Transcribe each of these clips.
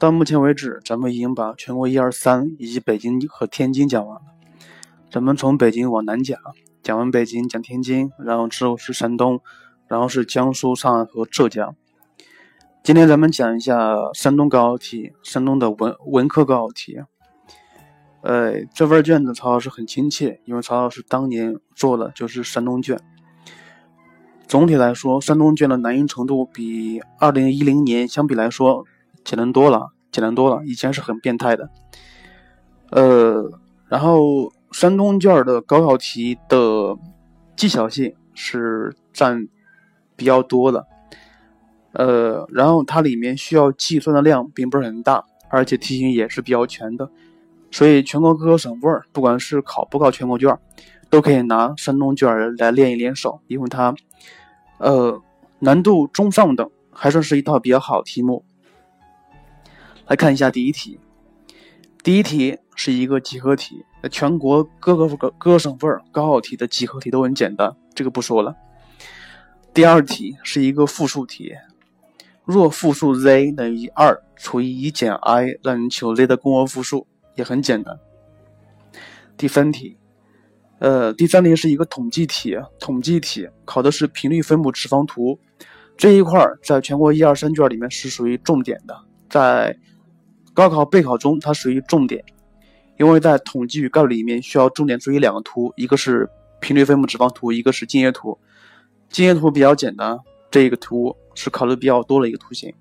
到目前为止，咱们已经把全国一二三以及北京和天津讲完了。咱们从北京往南讲，讲完北京讲天津，然后之后是山东，然后是江苏、上海和浙江。今天咱们讲一下山东高考题，山东的文文科高考题。呃，这份卷子曹老师很亲切，因为曹老师当年做的就是山东卷。总体来说，山东卷的难易程度比二零一零年相比来说。简单多了，简单多了。以前是很变态的，呃，然后山东卷的高考题的技巧性是占比较多的，呃，然后它里面需要计算的量并不是很大，而且题型也是比较全的，所以全国各个省份不管是考不考全国卷，都可以拿山东卷来练一练手，因为它，呃，难度中上等，还算是一套比较好题目。来看一下第一题，第一题是一个集合题，全国各个各各个省份高考题的集合题都很简单，这个不说了。第二题是一个复数题，若复数 z 等于二除以一减 i，让你求 z 的公约复数，也很简单。第三题，呃，第三题是一个统计题，统计题考的是频率分布直方图，这一块在全国一二三卷里面是属于重点的，在。高考备考中，它属于重点，因为在统计与概率里面需要重点注意两个图，一个是频率分布直方图，一个是径业图。径业图比较简单，这一个图是考的比较多的一个图形，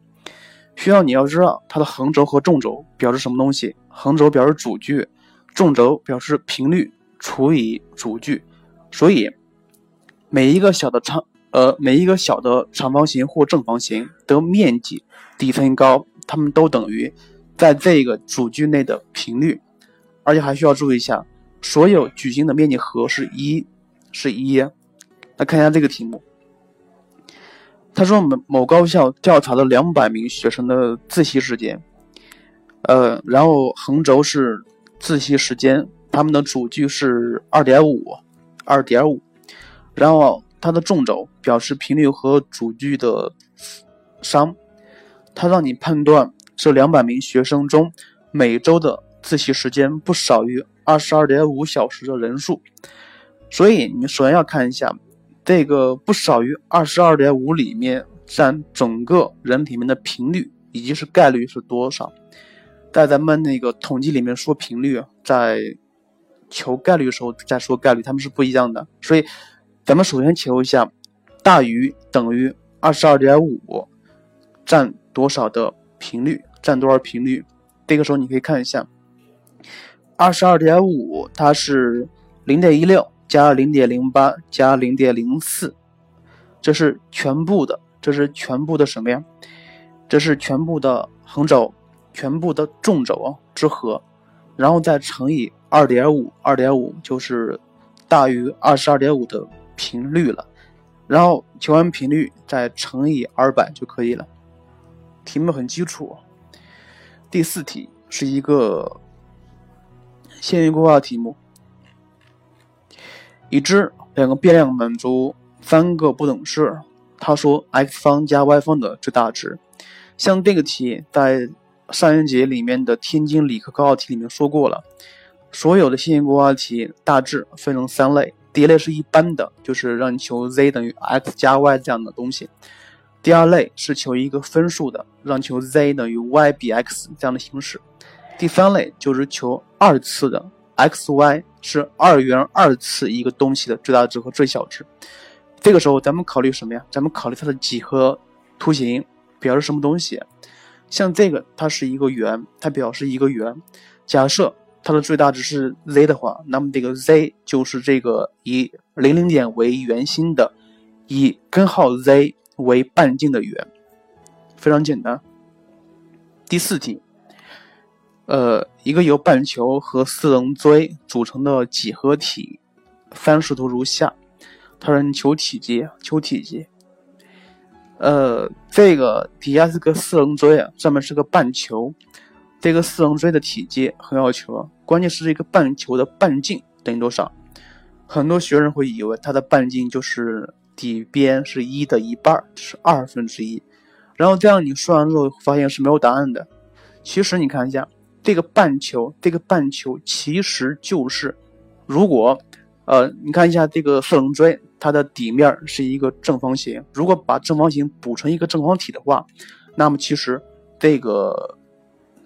需要你要知道它的横轴和纵轴表示什么东西。横轴表示主距，纵轴表示频率除以主距。所以每一个小的长呃每一个小的长方形或正方形的面积底乘高，它们都等于。在这个主距内的频率，而且还需要注意一下，所有矩形的面积和是一，是一。来看一下这个题目，他说某某高校调查了两百名学生的自习时间，呃，然后横轴是自习时间，他们的主距是二点五，二点五，然后它的纵轴表示频率和主距的商，他让你判断。这两百名学生中，每周的自习时间不少于二十二点五小时的人数，所以你首先要看一下这个不少于二十二点五里面占整个人里面的频率以及是概率是多少。在咱们那个统计里面说频率，在求概率的时候再说概率，他们是不一样的。所以咱们首先求一下大于等于二十二点五占多少的频率。占多少频率？这个时候你可以看一下，二十二点五，它是零点一六加零点零八加零点零四，这是全部的，这是全部的什么呀？这是全部的横轴，全部的纵轴之和，然后再乘以二点五，二点五就是大于二十二点五的频率了，然后求完频率再乘以二百就可以了。题目很基础。第四题是一个线性规划题目，已知两个变量满足三个不等式，他说 x 方加 y 方的最大值。像这个题在上一节里面的天津理科高考题里面说过了，所有的线性规划题大致分成三类，第一类是一般的，就是让你求 z 等于 x 加 y 这样的东西。第二类是求一个分数的，让求 z 等于 y 比 x 这样的形式。第三类就是求二次的，x y 是二元二次一个东西的最大值和最小值。这个时候咱们考虑什么呀？咱们考虑它的几何图形表示什么东西？像这个它是一个圆，它表示一个圆。假设它的最大值是 z 的话，那么这个 z 就是这个以零零点为圆心的，以根号 z。为半径的圆，非常简单。第四题，呃，一个由半球和四棱锥组成的几何体，三视图如下。它让你求体积，求体积。呃，这个底下是个四棱锥啊，上面是个半球。这个四棱锥的体积很好求，关键是这个半球的半径等于多少？很多学生会以为它的半径就是。底边是一的一半，是二分之一。然后这样你算完之后发现是没有答案的。其实你看一下这个半球，这个半球其实就是，如果，呃，你看一下这个四棱锥，它的底面是一个正方形。如果把正方形补成一个正方体的话，那么其实这个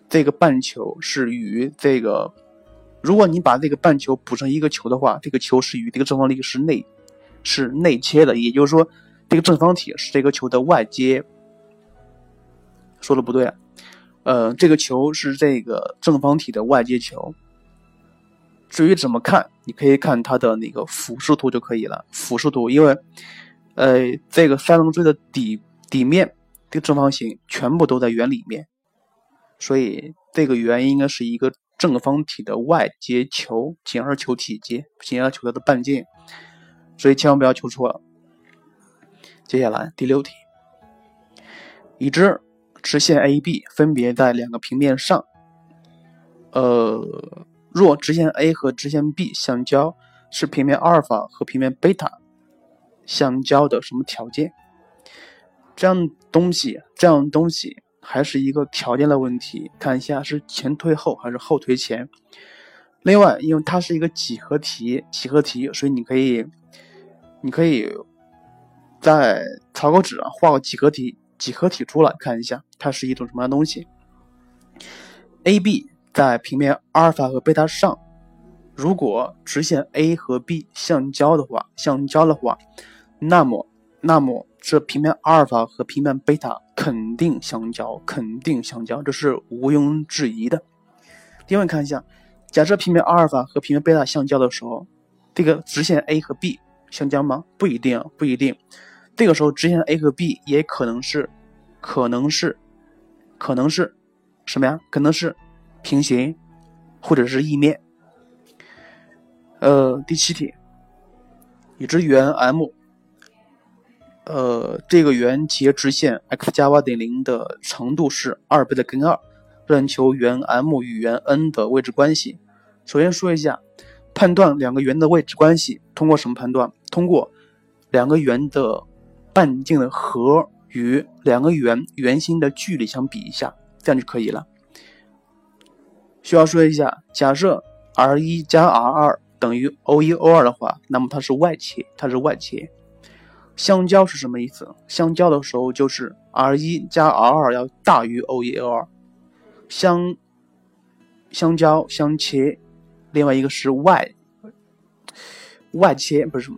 这个半球是与这个，如果你把这个半球补成一个球的话，这个球是与这个正方体是内是内切的，也就是说，这个正方体是这个球的外接。说的不对，呃，这个球是这个正方体的外接球。至于怎么看，你可以看它的那个俯视图就可以了。俯视图，因为，呃，这个三棱锥的底底面这个正方形全部都在圆里面，所以这个圆应该是一个正方体的外接球，减二球体积，减二球的半径，所以千万不要求错了。接下来第六题，已知。直线 AB 分别在两个平面上，呃，若直线 A 和直线 B 相交，是平面阿尔法和平面贝塔相交的什么条件？这样东西，这样东西还是一个条件的问题，看一下是前推后还是后推前。另外，因为它是一个几何题，几何题，所以你可以，你可以在草稿纸上画个几何题。几何体出来看一下，它是一种什么样东西？AB 在平面阿尔法和贝塔上，如果直线 A 和 B 相交的话，相交的话，那么那么这平面阿尔法和平面贝塔肯定相交，肯定相交，这是毋庸置疑的。另外看一下，假设平面阿尔法和平面贝塔相交的时候，这个直线 A 和 B 相交吗？不一定，不一定。这个时候，直线 A 和 B 也可能是，可能是，可能是什么呀？可能是平行，或者是异面。呃，第七题，已知圆 M，呃，这个圆截直线 x 加 y 等于零的长度是二倍的根二，让求圆 M 与圆 N 的位置关系。首先说一下，判断两个圆的位置关系，通过什么判断？通过两个圆的。半径的和与两个圆圆心的距离相比一下，这样就可以了。需要说一下，假设 r 一加 r 二等于 o 一 o 二的话，那么它是外切，它是外切。相交是什么意思？相交的时候就是 r 一加 r 二要大于 o 一 o 二。相相交相切，另外一个是外外切，不是。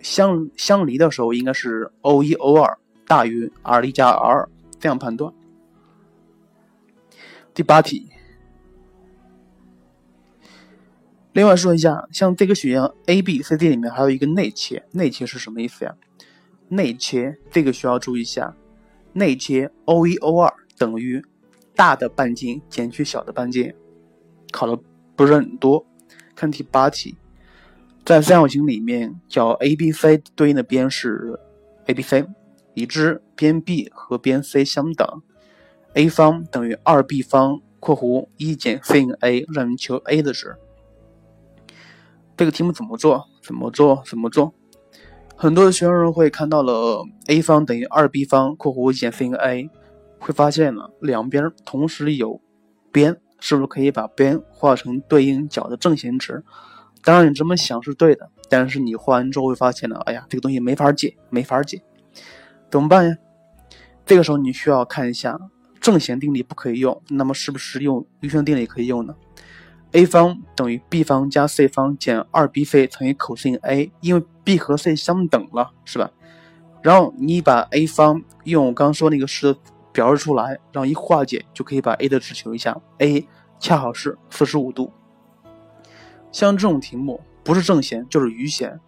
相相离的时候，应该是 o 一 o 二大于 r 一加 r 二，这样判断。第八题，另外说一下，像这个选项 A、B、C、D 里面还有一个内切，内切是什么意思呀？内切这个需要注意一下，内切 o 一 o 二等于大的半径减去小的半径，考了不是很多。看第八题。在三角形里面，角 ABC 对应的边是 ABC，已知边 B 和边 C 相等，A 方等于二 B 方（括弧一减 sin_a），让人求 a 的值。这个题目怎么做？怎么做？怎么做？很多的学生会看到了 A 方等于二 B 方（括弧减 sin_a），会发现了两边同时有边，是不是可以把边画成对应角的正弦值？当然，你这么想是对的，但是你画完之后会发现呢，哎呀，这个东西没法解，没法解，怎么办呀？这个时候你需要看一下正弦定理不可以用，那么是不是用余弦定理可以用呢？a 方等于 b 方加 c 方减 2bc 乘以 cos a，因为 b 和 c 相等了，是吧？然后你把 a 方用我刚说那个式子表示出来，然后一化解就可以把 a 的值求一下，a 恰好是45度。像这种题目不是正弦就是余弦，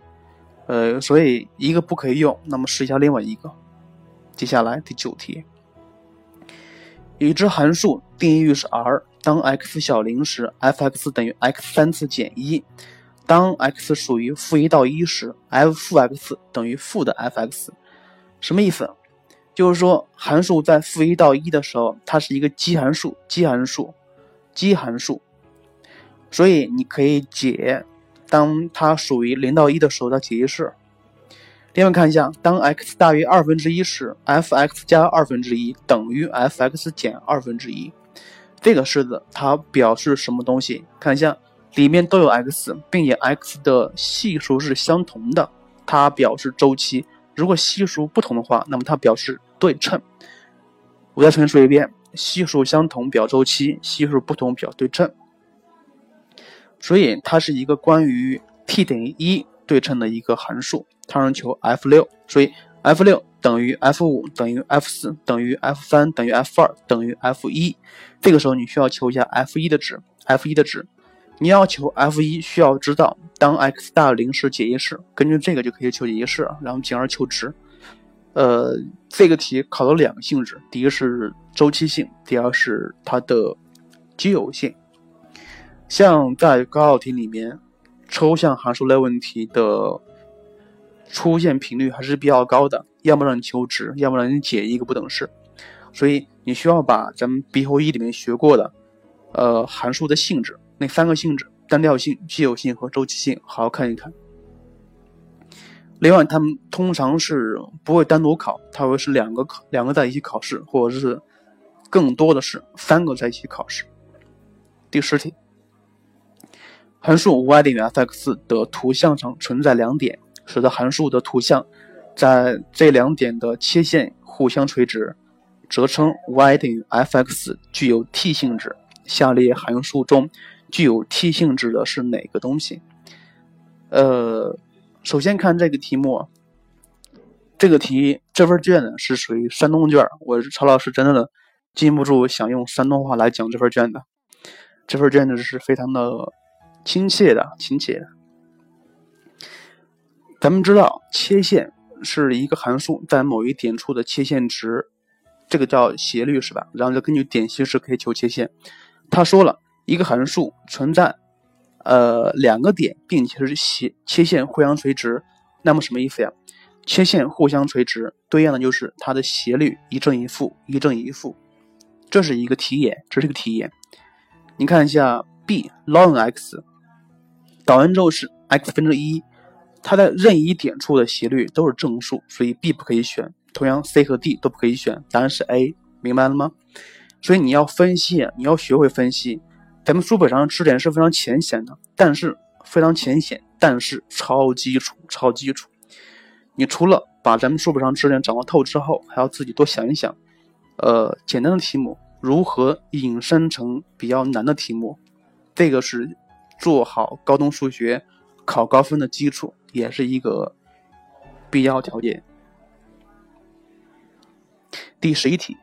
呃，所以一个不可以用，那么试一下另外一个。接下来第九题，已知函数定义域是 R，当 x 小零时，f(x) 等于 x 三次减一；当 x 属于负一到一时，f 负 x 等于负的 f(x)。什么意思？就是说函数在负一到一的时候，它是一个奇函数，奇函数，奇函数。所以你可以解，当它属于零到一的时候的解析式。另外看一下，当 x 大于二分之一时，f(x) 加二分之一等于 f(x) 减二分之一。这个式子它表示什么东西？看一下，里面都有 x，并且 x 的系数是相同的，它表示周期。如果系数不同的话，那么它表示对称。我再重新说一遍：系数相同表周期，系数不同表对称。所以它是一个关于 t 等于一对称的一个函数。它让求 f 六，所以 f 六等于 f 五等于 f 四等于 f 三等于 f 二等于 f 一。这个时候你需要求一下 f 一的值，f 一的值。你要求 f 一，需要知道当 x 大于零时解一式，根据这个就可以求解一式，然后进而求值。呃，这个题考了两个性质，第一个是周期性，第二是它的奇偶性。像在高考题里面，抽象函数类问题的出现频率还是比较高的，要么让你求值，要么让你解一个不等式。所以你需要把咱们 B 后一里面学过的，呃，函数的性质那三个性质：单调性、奇偶性和周期性，好好看一看。另外，他们通常是不会单独考，它会是两个考，两个在一起考试，或者是更多的是三个在一起考试。第十题。函数 y 等于 f(x) 的图像上存在两点，使得函数的图像在这两点的切线互相垂直，则称 y 等于 f(x) 具有 t 性质。下列函数中具有 t 性质的是哪个东西？呃，首先看这个题目，这个题这份卷子是属于山东卷，我是曹老师，真的禁不住想用山东话来讲这份卷子。这份卷子是非常的。亲切的，亲切的。咱们知道，切线是一个函数在某一点处的切线值，这个叫斜率，是吧？然后就根据点形式可以求切线。他说了一个函数存在呃两个点，并且是斜切线互相垂直，那么什么意思呀？切线互相垂直对应的就是它的斜率一正一负，一正一负。这是一个题眼，这是个题眼。你看一下 b ln x。导完之后是 x 分之一，它在任意点处的斜率都是正数，所以 B 不可以选。同样，C 和 D 都不可以选，答案是 A，明白了吗？所以你要分析，你要学会分析。咱们书本上的知识点是非常浅显的，但是非常浅显，但是超基础，超基础。你除了把咱们书本上知识点掌握透之后，还要自己多想一想，呃，简单的题目如何引申成比较难的题目，这个是。做好高中数学考高分的基础，也是一个必要条件。第十一题，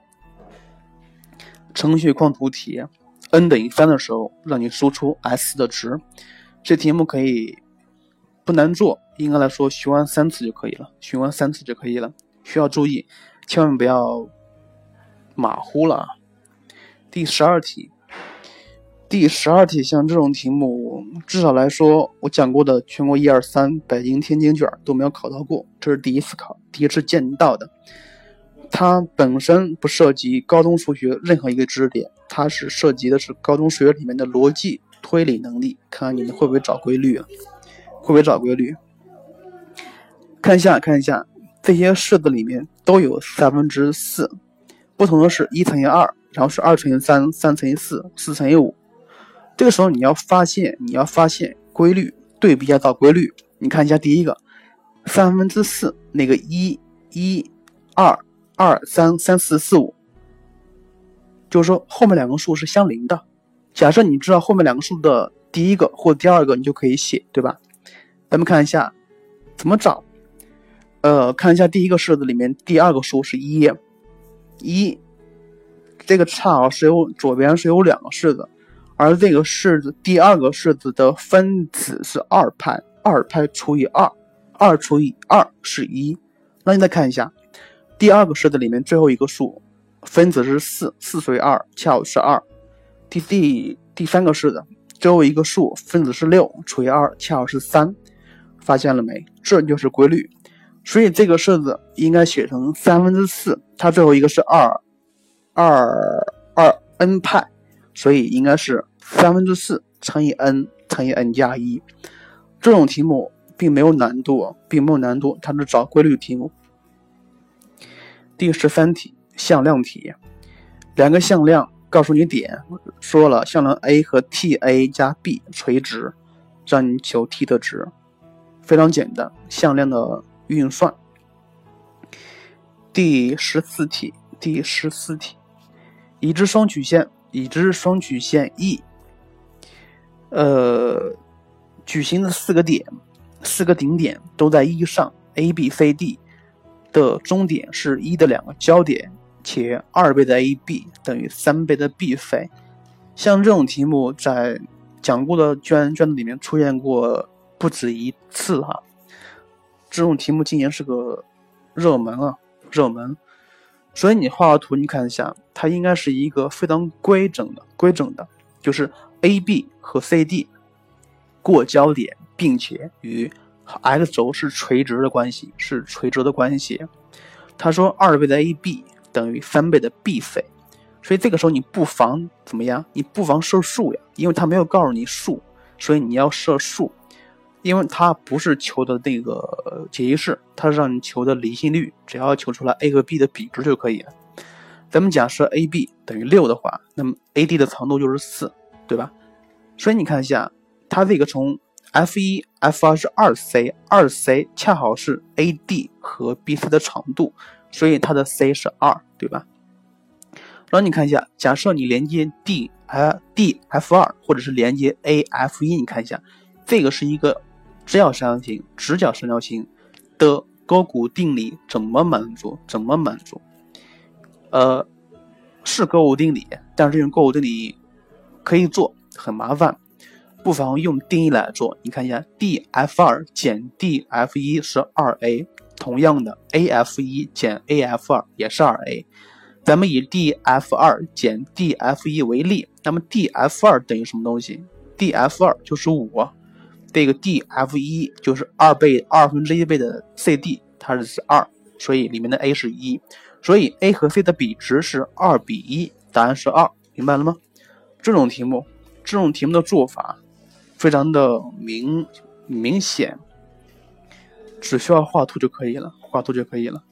程序框图题，n 等于三的时候，让你输出 s 的值。这题目可以不难做，应该来说循环三次就可以了，循环三次就可以了。需要注意，千万不要马虎了。第十二题。第十二题，像这种题目，至少来说，我讲过的全国一二三、北京、天津卷都没有考到过，这是第一次考，第一次见到的。它本身不涉及高中数学任何一个知识点，它是涉及的是高中数学里面的逻辑推理能力，看看你们会不会找规律啊？会不会找规律？看一下，看一下，这些式子里面都有三分之四，不同的是一乘以二，然后是二乘以三，三乘以四，四乘以五。这个时候你要发现，你要发现规律，对比一下找规律。你看一下第一个，三分之四那个一、一、二、二、三、三四四五，就是说后面两个数是相邻的。假设你知道后面两个数的第一个或第二个，你就可以写，对吧？咱们看一下怎么找。呃，看一下第一个式子里面第二个数是一，一，这个差啊是有左边是有两个式子。而这个式子第二个式子的分子是二派，二派除以二，二除以二是一。那你再看一下，第二个式子里面最后一个数分子是四，四除以二恰好是二。第第第三个式子最后一个数分子是六，除以二恰好是三。发现了没？这就是规律。所以这个式子应该写成三分之四，它最后一个是二，二二 n 派。所以应该是三分之四乘以 n 乘以 n 加一，这种题目并没有难度，并没有难度，它是找规律题目。第十三题向量题，两个向量告诉你点，说了向量 a 和 ta 加 b 垂直，让你求 t 的值，非常简单，向量的运算。第十四题，第十四题，已知双曲线，已知双曲线 E，呃，矩形的四个点，四个顶点都在 E 上，A、B、C、D 的终点是一的两个交点，且二倍的 AB 等于三倍的 BC。像这种题目在讲过的卷卷子里面出现过不止一次哈，这种题目今年是个热门啊。热门，所以你画个图，你看一下，它应该是一个非常规整的、规整的，就是 A、B 和 C、D 过交点，并且与和 x 轴是垂直的关系，是垂直的关系。他说二倍的 AB 等于三倍的 BC，所以这个时候你不妨怎么样？你不妨设数呀，因为他没有告诉你数，所以你要设数。因为它不是求的那个解析式，它是让你求的离心率，只要求出来 a 和 b 的比值就可以了。咱们假设 AB 等于六的话，那么 AD 的长度就是四，对吧？所以你看一下，它这个从 F 一、F 二是二 C，二 C 恰好是 AD 和 BC 的长度，所以它的 C 是二，对吧？然后你看一下，假设你连接 D、呃 DF 二，或者是连接 AF 一，你看一下，这个是一个。直角三角形，直角三角形的勾股定理怎么满足？怎么满足？呃，是勾股定理，但是这种勾股定理可以做，很麻烦，不妨用定义来做。你看一下，df 二减 df 一是二 a，同样的，af 一减 af 二也是二 a。咱们以 df 二减 df 一为例，那么 df 二等于什么东西？df 二就是五。这个 df 一就是二倍二分之一倍的 cd，它是二，所以里面的 a 是一，所以 a 和 c 的比值是二比一，答案是二，明白了吗？这种题目，这种题目的做法非常的明明显，只需要画图就可以了，画图就可以了。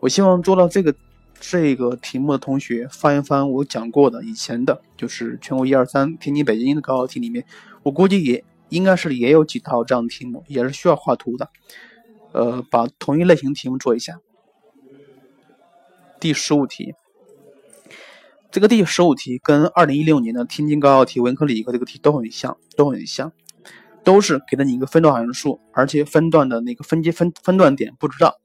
我希望做到这个这个题目的同学翻一翻我讲过的以前的，就是全国一二三天津北京的高考题里面，我估计也。应该是也有几套这样的题目，也是需要画图的。呃，把同一类型题目做一下。第十五题，这个第十五题跟二零一六年的天津高考题文科理科这个题都很像，都很像，都是给了你一个分段函数，而且分段的那个分阶分分段点不知道。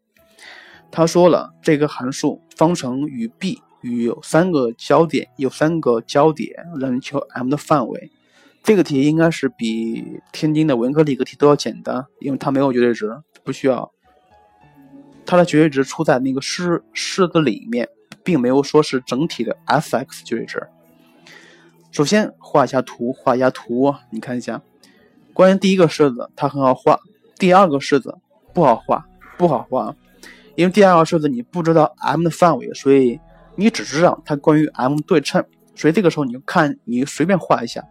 他说了，这个函数方程与 b 与有三个交点，有三个交点，让你求 M 的范围。这个题应该是比天津的文科理科题都要简单，因为它没有绝对值，不需要。它的绝对值出在那个式式子里面，并没有说是整体的 f(x) 绝对值。首先画一下图，画一下图，你看一下。关于第一个式子，它很好画；第二个式子不好画，不好画，因为第二个式子你不知道 M 的范围，所以你只知道它关于 M 对称，所以这个时候你就看你随便画一下。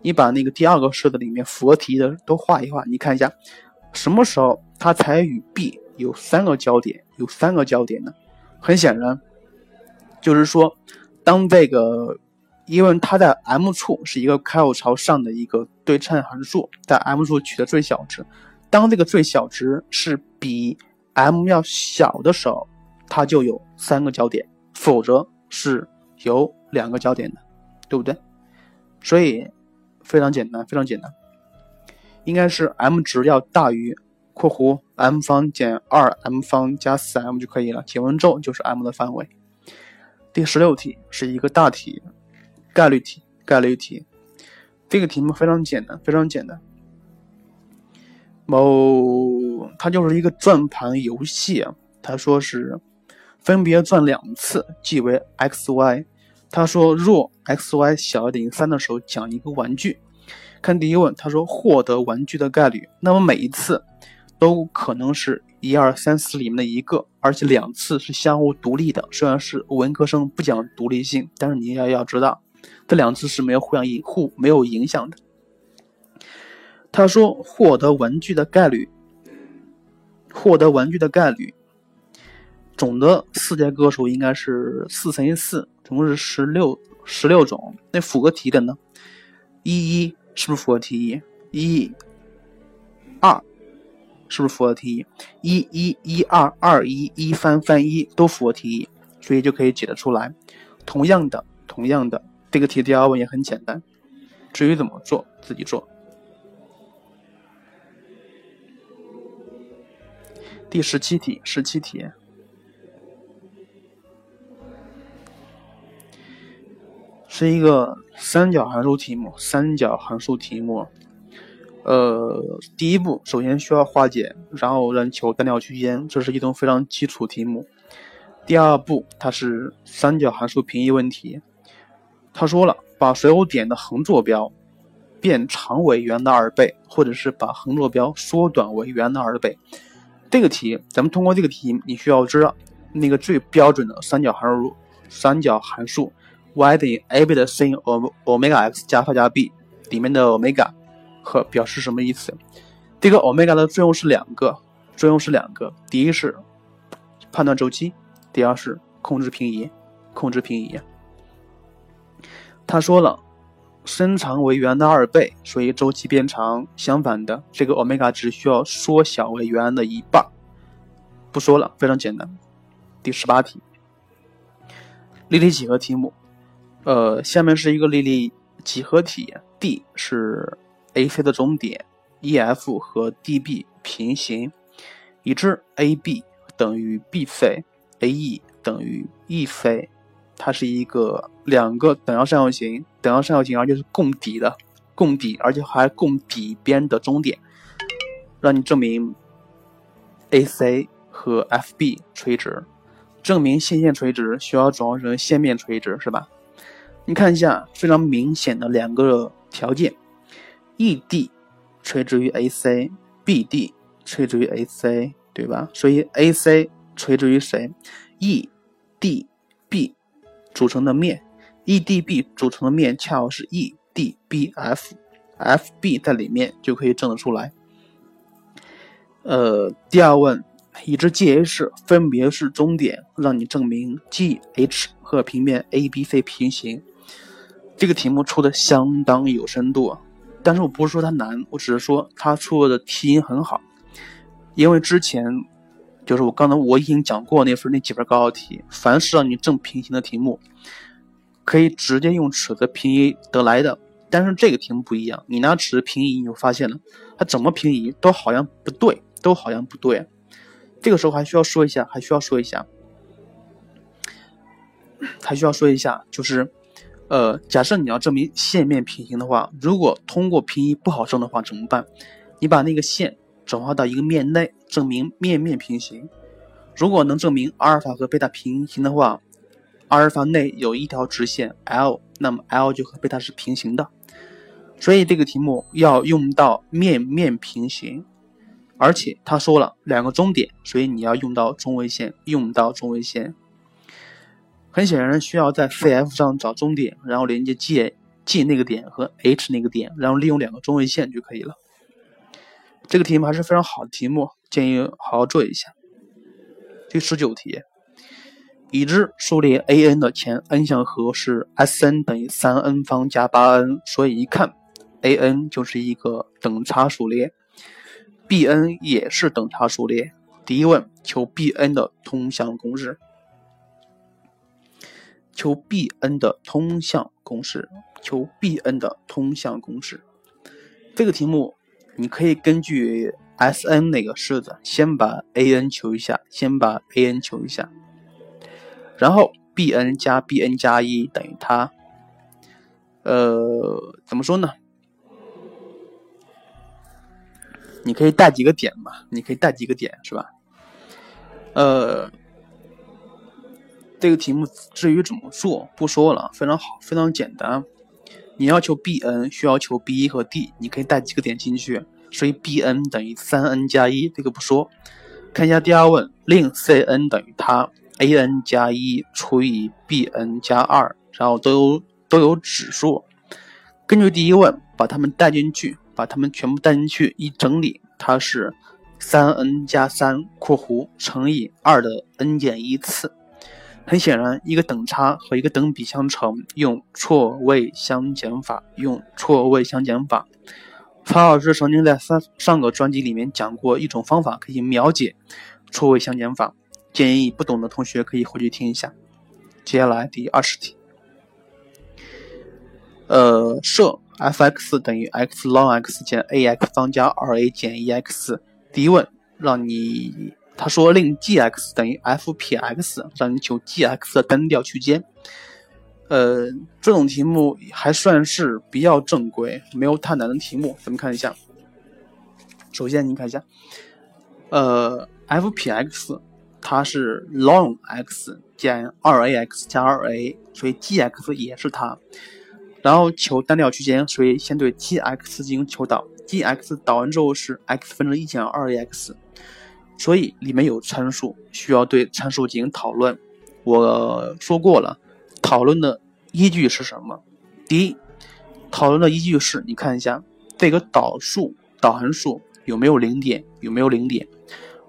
你把那个第二个式子里面符合题的都画一画，你看一下，什么时候它才与 B 有三个交点？有三个交点呢？很显然，就是说，当这个，因为它在 M 处是一个开口朝上的一个对称函数，在 M 处取的最小值，当这个最小值是比 M 要小的时候，它就有三个交点，否则是有两个交点的，对不对？所以。非常简单，非常简单，应该是 m 值要大于括弧 m 方减二 m 方加四 m 就可以了。解完之后就是 m 的范围。第十六题是一个大题，概率题，概率题。这个题目非常简单，非常简单。某，它就是一个转盘游戏啊。他说是分别转两次，即为 x y。他说：“若 x y 小于等于三的时候，讲一个玩具。看第一问，他说获得玩具的概率，那么每一次都可能是一二三四里面的一个，而且两次是相互独立的。虽然是文科生不讲独立性，但是你要要知道，这两次是没有互相影互没有影响的。他说获得玩具的概率，获得玩具的概率总的四阶个数应该是四乘以四，总共是十六十六种。那符合题的呢？一一是不是符合题一？一二是不是符合题意？一一一二二一一翻翻一都符合题意，所以就可以解得出来。同样的，同样的，这个题第二问也很简单。至于怎么做，自己做。第十七题，十七题。是一个三角函数题目，三角函数题目，呃，第一步首先需要化简，然后让求单调区间，这是一种非常基础题目。第二步，它是三角函数平移问题。他说了，把所有点的横坐标变长为圆的二倍，或者是把横坐标缩短为圆的二倍。这个题，咱们通过这个题，你需要知道那个最标准的三角函数，三角函数。y 等于 a 倍的 sin 欧欧米伽 x 加派加 b 里面的欧米伽和表示什么意思？这个欧米伽的作用是两个，作用是两个，第一是判断周期，第二是控制平移，控制平移。他说了，伸长为圆的二倍，所以周期变长。相反的，这个欧米伽值需要缩小为圆的一半。不说了，非常简单。第十八题，立体几何题目。呃，下面是一个立体几何体，D 是 AC 的中点，EF 和 DB 平行，已知 AB 等于 BC，AE 等于 EC，它是一个两个等腰三角形，等腰三角形而且是共底的，共底而且还共底边的中点，让你证明 AC 和 FB 垂直，证明线线垂直需要转化成线面垂直，是吧？你看一下非常明显的两个条件，ED 垂直于 AC，BD 垂直于 AC，对吧？所以 AC 垂直于谁？EDB 组成的面，EDB 组成的面恰好是 EDBF，FB 在里面就可以证得出来。呃，第二问。已知 GH 分别是终点，让你证明 GH 和平面 ABC 平行。这个题目出的相当有深度啊，但是我不是说它难，我只是说它出的题音很好。因为之前就是我刚才我已经讲过那份那几份高考题，凡是让你证平行的题目，可以直接用尺子平移得来的。但是这个题目不一样，你拿尺子平移，你就发现了它怎么平移都好像不对，都好像不对。这个时候还需要说一下，还需要说一下，还需要说一下，就是。呃，假设你要证明线面平行的话，如果通过平移不好证的话怎么办？你把那个线转化到一个面内，证明面面平行。如果能证明阿尔法和贝塔平行的话，阿尔法内有一条直线 L，那么 L 就和贝塔是平行的。所以这个题目要用到面面平行，而且他说了两个终点，所以你要用到中位线，用到中位线。很显然需要在 CF 上找终点，然后连接 G G 那个点和 H 那个点，然后利用两个中位线就可以了。这个题目还是非常好的题目，建议好好做一下。第十九题，已知数列 a_n 的前 n 项和是 S_n 等于 3n 方加 8n，所以一看 a_n 就是一个等差数列，b_n 也是等差数列。第一问求 b_n 的通项公式。求 b_n 的通项公式，求 b_n 的通项公式。这个题目你可以根据 S_n 那个式子，先把 a_n 求一下，先把 a_n 求一下，然后 b_n 加 b_n 加一等于它。呃，怎么说呢？你可以带几个点嘛？你可以带几个点是吧？呃。这个题目至于怎么做不说了，非常好，非常简单。你要求 b_n，需要求 b 一和 d，你可以带几个点进去，所以 b_n 等于 3n 加一，这个不说。看一下第二问，令 c_n 等于它 a_n 加一除以 b_n 加二，然后都有都有指数。根据第一问，把它们带进去，把它们全部带进去，一整理，它是三 n 加三括弧乘以二的 n 减一次。很显然，一个等差和一个等比相乘，用错位相减法，用错位相减法。曹老师曾经在上上个专辑里面讲过一种方法，可以秒解错位相减法。建议不懂的同学可以回去听一下。接下来第二十题，呃，设 f(x) 等于 x ln x 减 ax 方加 2a 减 1x。第一问，让你。他说令 g(x) 等于 f 撇 x，让你求 g(x) 的单调区间。呃，这种题目还算是比较正规，没有太难的题目。咱们看一下。首先，你看一下，呃，f 撇 x 它是 ln x 减 2ax 加 2a，所以 g(x) 也是它。然后求单调区间，所以先对 g(x) 进行求导，g(x) 导完之后是 x 分之一减 2ax。所以里面有参数，需要对参数进行讨论。我说过了，讨论的依据是什么？第一，讨论的依据是你看一下这个导数、导函数有没有零点，有没有零点。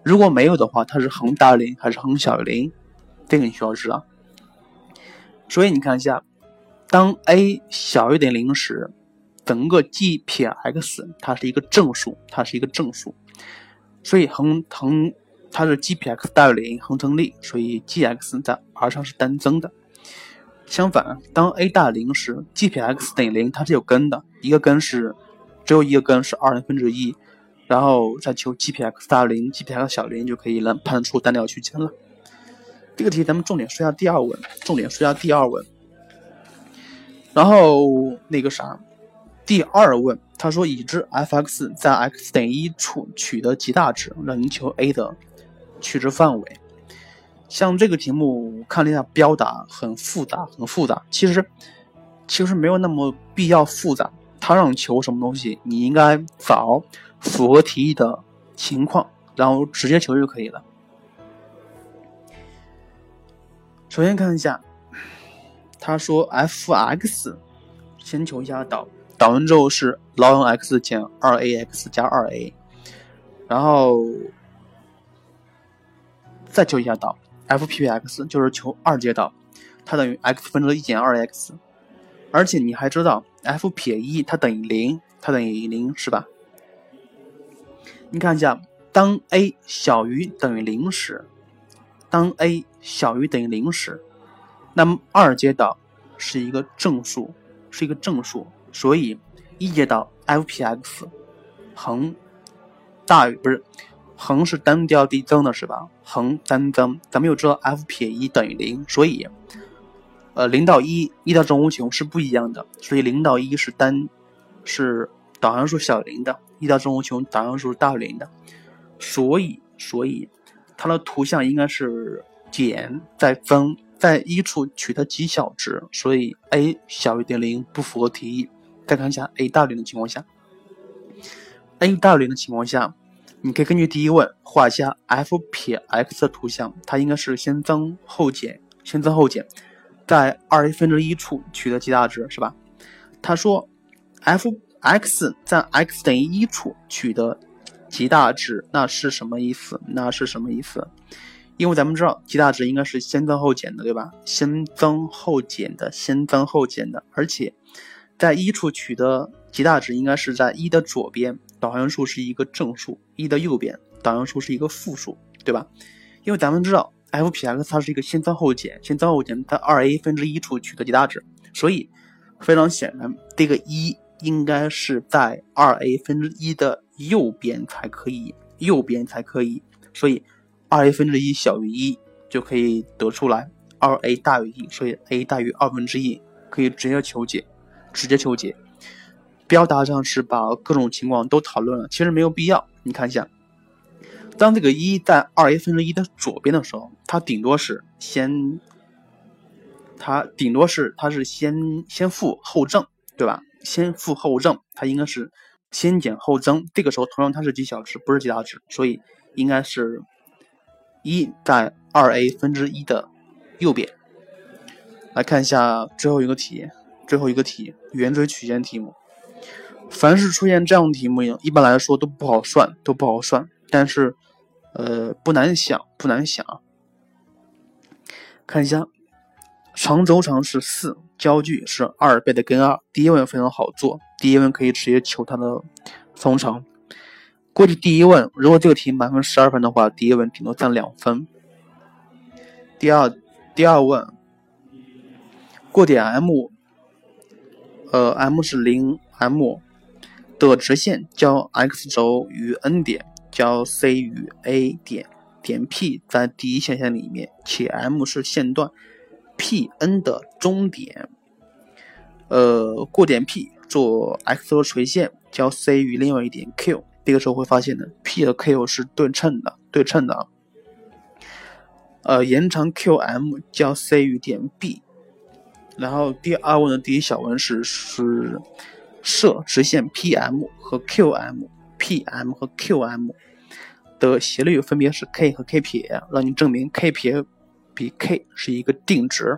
如果没有的话，它是恒大于零还是恒小于零？这个你需要知道。所以你看一下，当 a 小于等于零时，整个 g 撇 x 它是一个正数，它是一个正数。所以恒恒它是 gpx 大于零，恒成立，所以 g(x) 在 R 上是单增的。相反，当 a 大于零时，gpx 等于零，它是有根的，一个根是只有一个根是二零分之一，然后再求 gpx 大于零，gpx 小于零就可以了，判出单调区间了。这个题咱们重点说一下第二问，重点说一下第二问，然后那个啥。第二问，他说已知 f(x) 在 x 等于一处取得极大值，让你求 a 的取值范围。像这个题目我看了一下标答，很复杂，很复杂。其实其实没有那么必要复杂。他让你求什么东西，你应该找符合题意的情况，然后直接求就可以了。首先看一下，他说 f(x) 先求一下导。导完之后是 ln x 减 2ax 加 2a，然后再求一下导 f p x 就是求二阶导，它等于 x 分之一减 2x，而且你还知道 f 撇一它等于零，它等于零是吧？你看一下，当 a 小于等于零时，当 a 小于等于零时，那么二阶导是一个正数，是一个正数。所以一阶导 f 撇 x 恒大于不是恒是单调递增的是吧？恒单增，咱们又知道 f 撇一等于零，所以呃零到一，一到正无穷是不一样的，所以零到一是单是导函数小于零的，一到正无穷导函数大于零的，所以所以它的图像应该是减再增，在一处取得极小值，所以 a 小于等于零不符合题意。再看一下 a 大于零的情况下，a 大于零的情况下，你可以根据第一问画一下 f 撇 x 的图像，它应该是先增后减，先增后减，在二 a 分之一处取得极大值，是吧？他说 f x 在 x 等于一处取得极大值，那是什么意思？那是什么意思？因为咱们知道极大值应该是先增后减的，对吧？先增后减的，先增后减的，而且。在一处取得极大值，应该是在一的左边，导函数是一个正数；一的右边，导函数是一个负数，对吧？因为咱们知道 f 撇 x 它是一个先增后减，先增后减在二 a 分之一处取得极大值，所以非常显然，这个一应该是在二 a 分之一的右边才可以，右边才可以，所以二 a 分之一小于一就可以得出来二 a 大于一，所以 a 大于二分之一，可以直接求解。直接求解，标答上是把各种情况都讨论了，其实没有必要。你看一下，当这个一在二 a 分之一的左边的时候，它顶多是先，它顶多是它是先先负后正，对吧？先负后正，它应该是先减后增。这个时候同样它是极小值，不是极大值，所以应该是一在二 a 分之一的右边。来看一下最后一个题。最后一个题，圆锥曲线题目。凡是出现这样的题目，一般来说都不好算，都不好算。但是呃不难想，不难想。看一下，长轴长是四，焦距是二倍的根二。第一问非常好做，第一问可以直接求它的方程。过去第一问，如果这个题满分十二分的话，第一问顶多占两分。第二第二问，过点 M，呃，M 是零 M 的直线交 x 轴与 N 点，交 C 与 A 点，点 P 在第一象限里面，且 M 是线段 Pn 的终点。呃，过点 P 做 x 轴垂线，交 C 与另外一点 Q。这个时候会发现呢，P 和 Q 是对称的，对称的。呃，延长 QM 交 C 与点 B，然后第二问的第一小问是是设直线 PM 和 QM，PM 和 QM 的斜率分别是 K 和 K 撇，让你证明 K 撇比 K 是一个定值，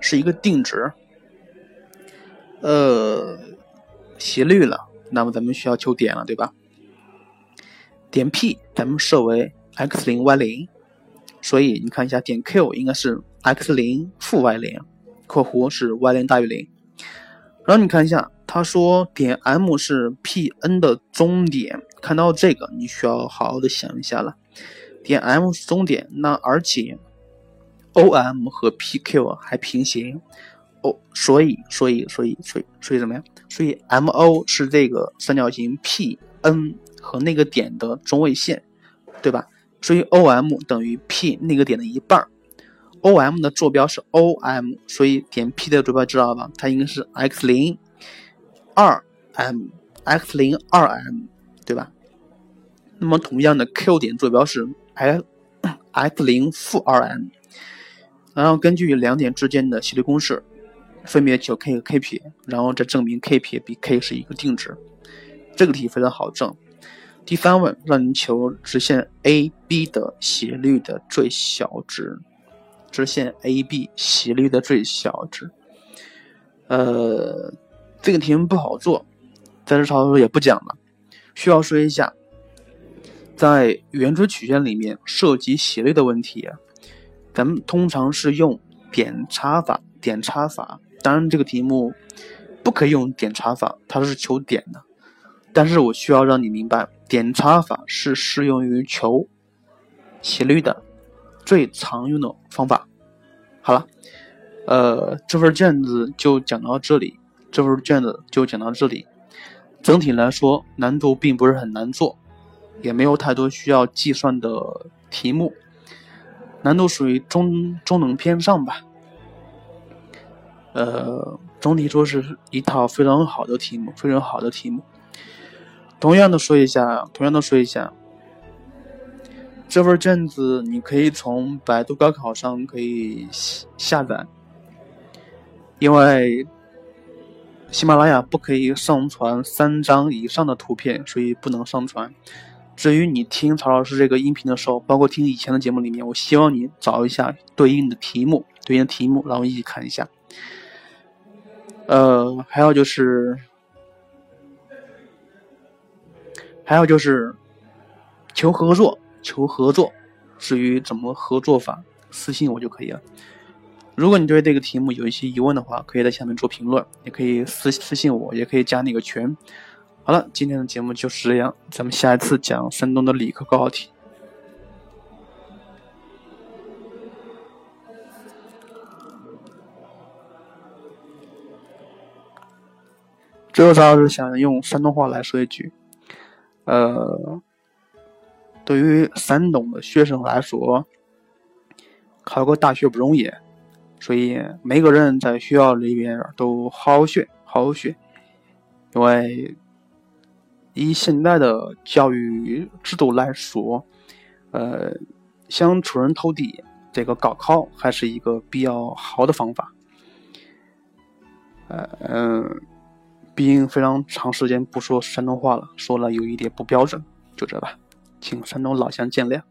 是一个定值。呃，斜率了。那么咱们需要求点了，对吧？点 P 咱们设为 x 零 y 零，所以你看一下点 Q 应该是 x 零负 y 零（括弧是 y 零大于零）。然后你看一下，他说点 M 是 Pn 的终点，看到这个你需要好好的想一下了。点 M 是终点，那而且 OM 和 PQ 还平行。哦，所以，所以，所以，所以，所以怎么样？所以 M O 是这个三角形 P N 和那个点的中位线，对吧？所以 O M 等于 P 那个点的一半 O M 的坐标是 O M，所以点 P 的坐标知道吧？它应该是 x 零二 M，x 零二 M，对吧？那么同样的 Q 点坐标是 x x 零负二 M，然后根据两点之间的斜率公式。分别求 k 和 k 撇，然后再证明 k 撇比 k 是一个定值。这个题非常好证。第三问让你求直线 AB 的斜率的最小值，直线 AB 斜率的最小值。呃，这个题目不好做，在这操作也不讲了。需要说一下，在圆锥曲线里面涉及斜率的问题，咱们通常是用点差法，点差法。当然，这个题目不可以用点差法，它是求点的。但是我需要让你明白，点差法是适用于求斜率的最常用的方法。好了，呃，这份卷子就讲到这里，这份卷子就讲到这里。整体来说，难度并不是很难做，也没有太多需要计算的题目，难度属于中中等偏上吧。呃，总体说是一套非常好的题目，非常好的题目。同样的说一下，同样的说一下，这份卷子你可以从百度高考上可以下下载，因为喜马拉雅不可以上传三张以上的图片，所以不能上传。至于你听曹老师这个音频的时候，包括听以前的节目里面，我希望你找一下对应的题目，对应的题目，然后一起看一下。呃，还有就是，还有就是求合作，求合作，至于怎么合作法，私信我就可以了。如果你对这个题目有一些疑问的话，可以在下面做评论，也可以私私信我，也可以加那个群。好了，今天的节目就是这样，咱们下一次讲山东的理科高考题。最后，曹老师想用山东话来说一句：，呃，对于山东的学生来说，考个大学不容易，所以每个人在学校里边都好好学，好好学。因为以现在的教育制度来说，呃，想出人头地，这个高考还是一个比较好的方法。呃，嗯。毕竟非常长时间不说山东话了，说了有一点不标准，就这吧，请山东老乡见谅。